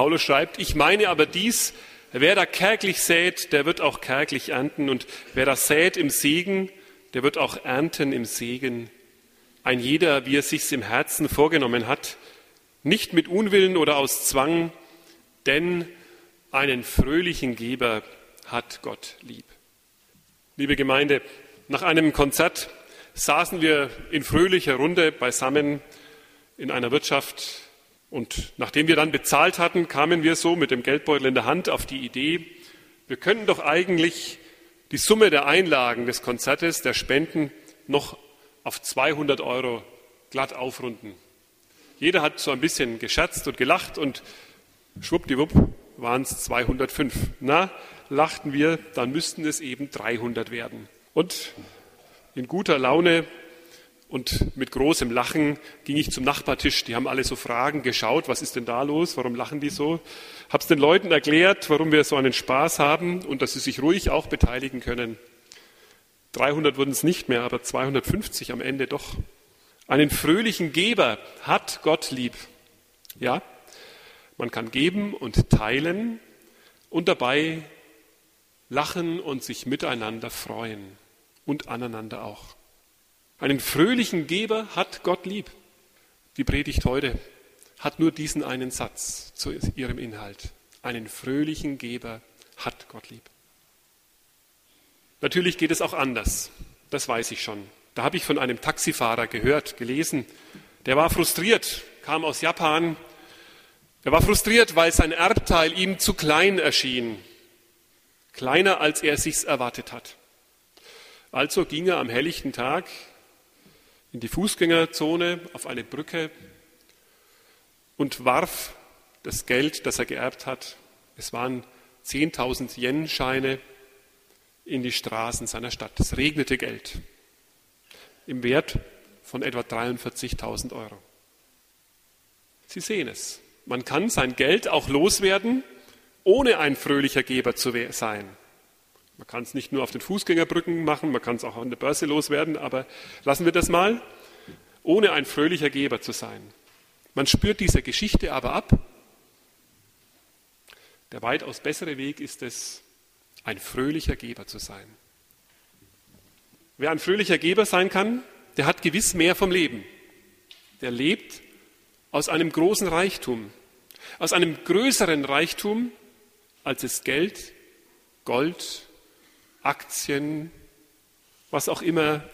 Paulus schreibt, ich meine aber dies, wer da kärglich sät, der wird auch kärglich ernten und wer da sät im Segen, der wird auch ernten im Segen. Ein jeder, wie er sich's im Herzen vorgenommen hat, nicht mit Unwillen oder aus Zwang, denn einen fröhlichen Geber hat Gott lieb. Liebe Gemeinde, nach einem Konzert saßen wir in fröhlicher Runde beisammen in einer Wirtschaft und nachdem wir dann bezahlt hatten, kamen wir so mit dem Geldbeutel in der Hand auf die Idee, wir könnten doch eigentlich die Summe der Einlagen des Konzertes, der Spenden, noch auf 200 Euro glatt aufrunden. Jeder hat so ein bisschen gescherzt und gelacht und schwuppdiwupp waren es 205. Na, lachten wir, dann müssten es eben 300 werden. Und in guter Laune und mit großem Lachen ging ich zum Nachbartisch. Die haben alle so Fragen geschaut, was ist denn da los, warum lachen die so? Hab's den Leuten erklärt, warum wir so einen Spaß haben und dass sie sich ruhig auch beteiligen können. 300 wurden es nicht mehr, aber 250 am Ende doch. Einen fröhlichen Geber hat Gott lieb. Ja, man kann geben und teilen und dabei lachen und sich miteinander freuen und aneinander auch. Einen fröhlichen Geber hat Gott lieb. Die Predigt heute hat nur diesen einen Satz zu ihrem Inhalt. Einen fröhlichen Geber hat Gott lieb. Natürlich geht es auch anders. Das weiß ich schon. Da habe ich von einem Taxifahrer gehört, gelesen. Der war frustriert, kam aus Japan. Er war frustriert, weil sein Erbteil ihm zu klein erschien. Kleiner, als er sich's erwartet hat. Also ging er am helllichten Tag in die Fußgängerzone auf eine Brücke und warf das Geld, das er geerbt hat, es waren 10.000 Yen-Scheine, in die Straßen seiner Stadt. Es regnete Geld im Wert von etwa 43.000 Euro. Sie sehen es. Man kann sein Geld auch loswerden, ohne ein fröhlicher Geber zu sein. Man kann es nicht nur auf den Fußgängerbrücken machen, man kann es auch an der Börse loswerden, aber lassen wir das mal, ohne ein fröhlicher Geber zu sein. Man spürt dieser Geschichte aber ab. Der weitaus bessere Weg ist es, ein fröhlicher Geber zu sein. Wer ein fröhlicher Geber sein kann, der hat gewiss mehr vom Leben. Der lebt aus einem großen Reichtum, aus einem größeren Reichtum, als es Geld, Gold Aktien, was auch immer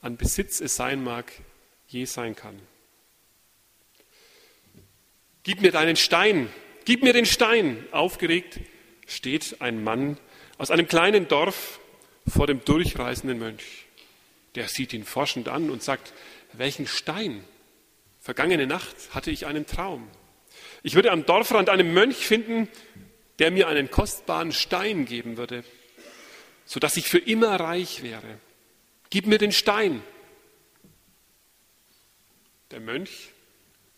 an Besitz es sein mag, je sein kann. Gib mir deinen Stein, gib mir den Stein. Aufgeregt steht ein Mann aus einem kleinen Dorf vor dem durchreisenden Mönch. Der sieht ihn forschend an und sagt, welchen Stein? Vergangene Nacht hatte ich einen Traum. Ich würde am Dorfrand einen Mönch finden, der mir einen kostbaren Stein geben würde sodass ich für immer reich wäre. Gib mir den Stein. Der Mönch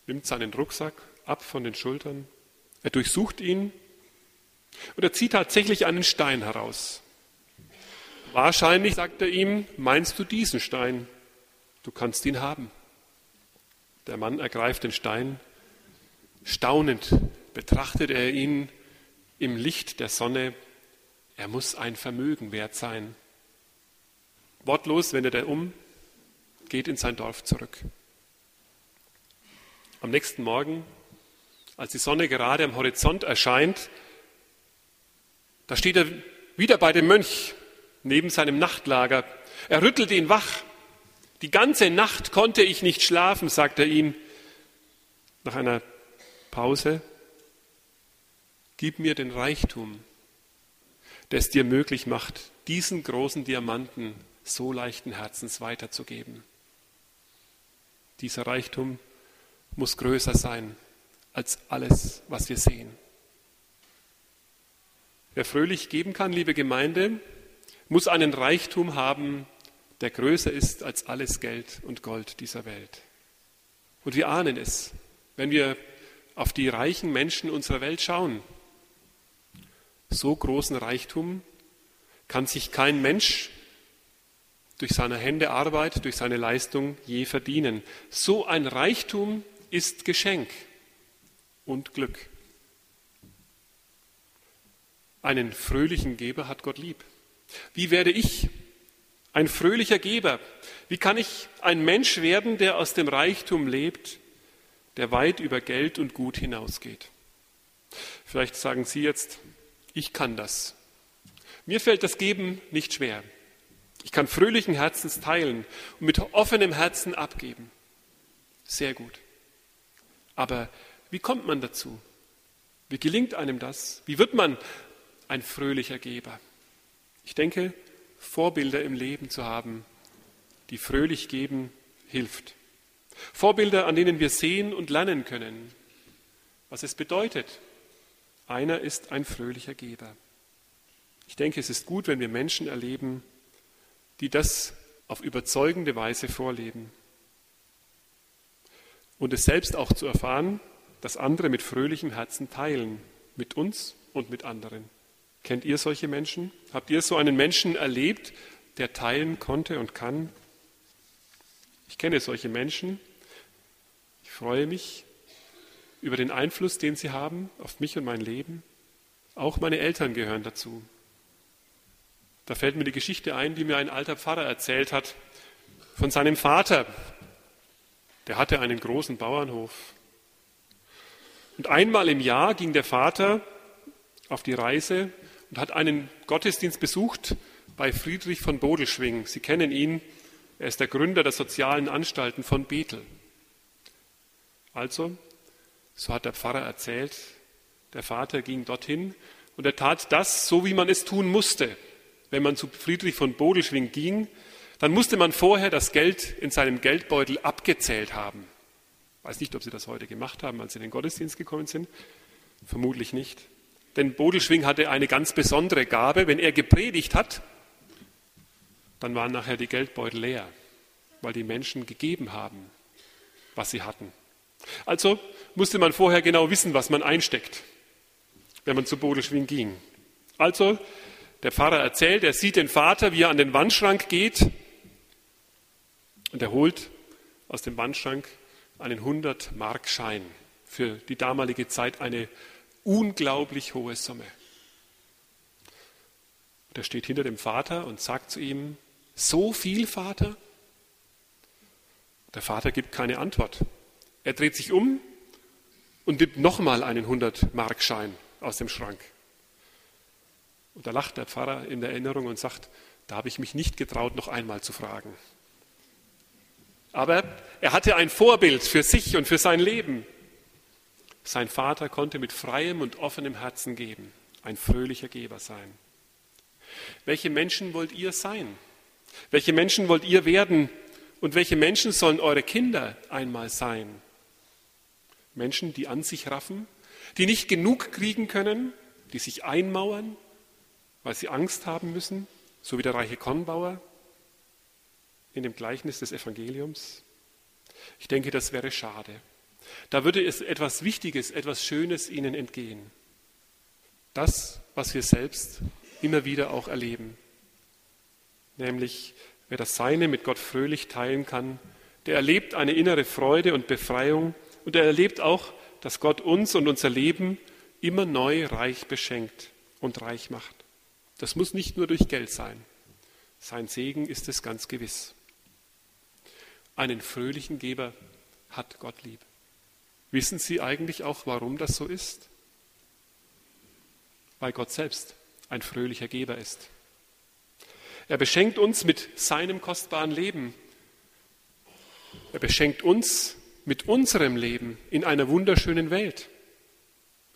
nimmt seinen Rucksack ab von den Schultern, er durchsucht ihn und er zieht tatsächlich einen Stein heraus. Wahrscheinlich, sagt er ihm, meinst du diesen Stein? Du kannst ihn haben. Der Mann ergreift den Stein. Staunend betrachtet er ihn im Licht der Sonne er muss ein Vermögen wert sein. Wortlos wendet er um, geht in sein Dorf zurück. Am nächsten Morgen, als die Sonne gerade am Horizont erscheint, da steht er wieder bei dem Mönch neben seinem Nachtlager. Er rüttelt ihn wach. Die ganze Nacht konnte ich nicht schlafen, sagt er ihm. Nach einer Pause, gib mir den Reichtum, es dir möglich macht, diesen großen Diamanten so leichten Herzens weiterzugeben. Dieser Reichtum muss größer sein als alles, was wir sehen. Wer fröhlich geben kann, liebe Gemeinde, muss einen Reichtum haben, der größer ist als alles Geld und Gold dieser Welt. Und wir ahnen es, wenn wir auf die reichen Menschen unserer Welt schauen. So großen Reichtum kann sich kein Mensch durch seine Hände Arbeit, durch seine Leistung je verdienen. So ein Reichtum ist Geschenk und Glück. Einen fröhlichen Geber hat Gott lieb. Wie werde ich ein fröhlicher Geber? Wie kann ich ein Mensch werden, der aus dem Reichtum lebt, der weit über Geld und Gut hinausgeht? Vielleicht sagen Sie jetzt, ich kann das. Mir fällt das Geben nicht schwer. Ich kann fröhlichen Herzens teilen und mit offenem Herzen abgeben. Sehr gut. Aber wie kommt man dazu? Wie gelingt einem das? Wie wird man ein fröhlicher Geber? Ich denke, Vorbilder im Leben zu haben, die fröhlich geben, hilft. Vorbilder, an denen wir sehen und lernen können, was es bedeutet. Einer ist ein fröhlicher Geber. Ich denke, es ist gut, wenn wir Menschen erleben, die das auf überzeugende Weise vorleben. Und es selbst auch zu erfahren, dass andere mit fröhlichem Herzen teilen, mit uns und mit anderen. Kennt ihr solche Menschen? Habt ihr so einen Menschen erlebt, der teilen konnte und kann? Ich kenne solche Menschen. Ich freue mich über den Einfluss, den sie haben auf mich und mein Leben. Auch meine Eltern gehören dazu. Da fällt mir die Geschichte ein, die mir ein alter Pfarrer erzählt hat von seinem Vater. Der hatte einen großen Bauernhof. Und einmal im Jahr ging der Vater auf die Reise und hat einen Gottesdienst besucht bei Friedrich von Bodelschwing. Sie kennen ihn, er ist der Gründer der sozialen Anstalten von Bethel. Also, so hat der Pfarrer erzählt, der Vater ging dorthin und er tat das, so wie man es tun musste wenn man zu Friedrich von Bodelschwing ging, dann musste man vorher das Geld in seinem Geldbeutel abgezählt haben. Ich weiß nicht, ob Sie das heute gemacht haben, als Sie in den Gottesdienst gekommen sind. Vermutlich nicht. Denn Bodelschwing hatte eine ganz besondere Gabe. Wenn er gepredigt hat, dann waren nachher die Geldbeutel leer, weil die Menschen gegeben haben, was sie hatten. Also musste man vorher genau wissen, was man einsteckt, wenn man zu Bodelschwing ging. Also der Pfarrer erzählt, er sieht den Vater, wie er an den Wandschrank geht und er holt aus dem Wandschrank einen 100-Mark-Schein. Für die damalige Zeit eine unglaublich hohe Summe. Und er steht hinter dem Vater und sagt zu ihm, so viel, Vater? Der Vater gibt keine Antwort. Er dreht sich um und nimmt nochmal einen 100-Mark-Schein aus dem Schrank. Und da lacht der Pfarrer in der Erinnerung und sagt, da habe ich mich nicht getraut, noch einmal zu fragen. Aber er hatte ein Vorbild für sich und für sein Leben. Sein Vater konnte mit freiem und offenem Herzen geben, ein fröhlicher Geber sein. Welche Menschen wollt ihr sein? Welche Menschen wollt ihr werden? Und welche Menschen sollen eure Kinder einmal sein? Menschen, die an sich raffen, die nicht genug kriegen können, die sich einmauern, weil sie Angst haben müssen, so wie der reiche Kornbauer in dem Gleichnis des Evangeliums? Ich denke, das wäre schade. Da würde es etwas Wichtiges, etwas Schönes ihnen entgehen. Das, was wir selbst immer wieder auch erleben. Nämlich, wer das Seine mit Gott fröhlich teilen kann, der erlebt eine innere Freude und Befreiung und er erlebt auch, dass Gott uns und unser Leben immer neu reich beschenkt und reich macht. Das muss nicht nur durch Geld sein. Sein Segen ist es ganz gewiss. Einen fröhlichen Geber hat Gott lieb. Wissen Sie eigentlich auch, warum das so ist? Weil Gott selbst ein fröhlicher Geber ist. Er beschenkt uns mit seinem kostbaren Leben. Er beschenkt uns mit unserem Leben in einer wunderschönen Welt.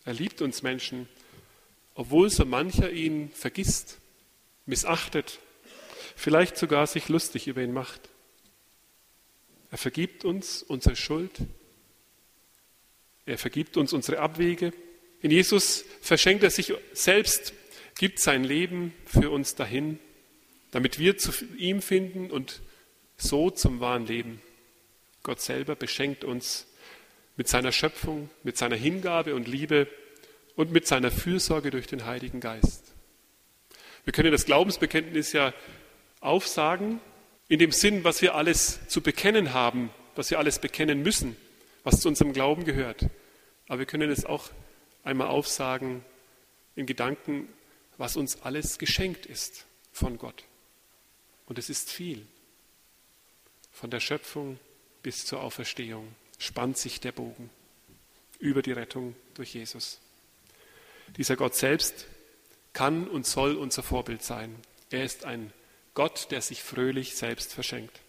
Er liebt uns Menschen obwohl so mancher ihn vergisst, missachtet, vielleicht sogar sich lustig über ihn macht. Er vergibt uns unsere Schuld. Er vergibt uns unsere Abwege. In Jesus verschenkt er sich selbst, gibt sein Leben für uns dahin, damit wir zu ihm finden und so zum wahren Leben. Gott selber beschenkt uns mit seiner Schöpfung, mit seiner Hingabe und Liebe und mit seiner Fürsorge durch den Heiligen Geist. Wir können das Glaubensbekenntnis ja aufsagen, in dem Sinn, was wir alles zu bekennen haben, was wir alles bekennen müssen, was zu unserem Glauben gehört. Aber wir können es auch einmal aufsagen in Gedanken, was uns alles geschenkt ist von Gott. Und es ist viel. Von der Schöpfung bis zur Auferstehung spannt sich der Bogen über die Rettung durch Jesus. Dieser Gott selbst kann und soll unser Vorbild sein. Er ist ein Gott, der sich fröhlich selbst verschenkt.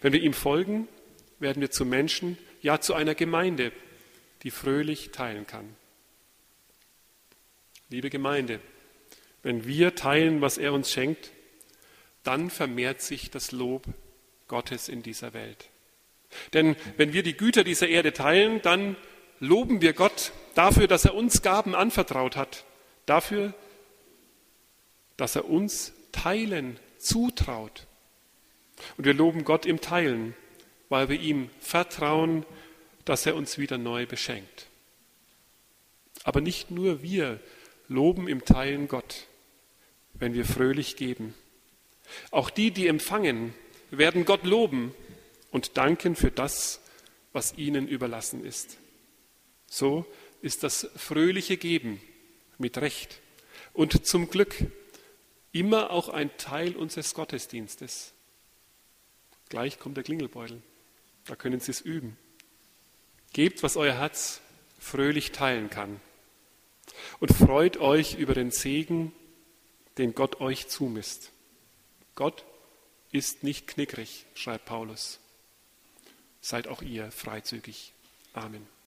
Wenn wir ihm folgen, werden wir zu Menschen, ja zu einer Gemeinde, die fröhlich teilen kann. Liebe Gemeinde, wenn wir teilen, was er uns schenkt, dann vermehrt sich das Lob Gottes in dieser Welt. Denn wenn wir die Güter dieser Erde teilen, dann loben wir Gott dafür, dass er uns Gaben anvertraut hat, dafür, dass er uns Teilen zutraut. Und wir loben Gott im Teilen, weil wir ihm vertrauen, dass er uns wieder neu beschenkt. Aber nicht nur wir loben im Teilen Gott, wenn wir fröhlich geben. Auch die, die empfangen, werden Gott loben und danken für das, was ihnen überlassen ist. So ist das fröhliche Geben mit Recht und zum Glück immer auch ein Teil unseres Gottesdienstes. Gleich kommt der Klingelbeutel, da können Sie es üben. Gebt, was euer Herz fröhlich teilen kann und freut euch über den Segen, den Gott euch zumisst. Gott ist nicht knickrig, schreibt Paulus. Seid auch ihr freizügig. Amen.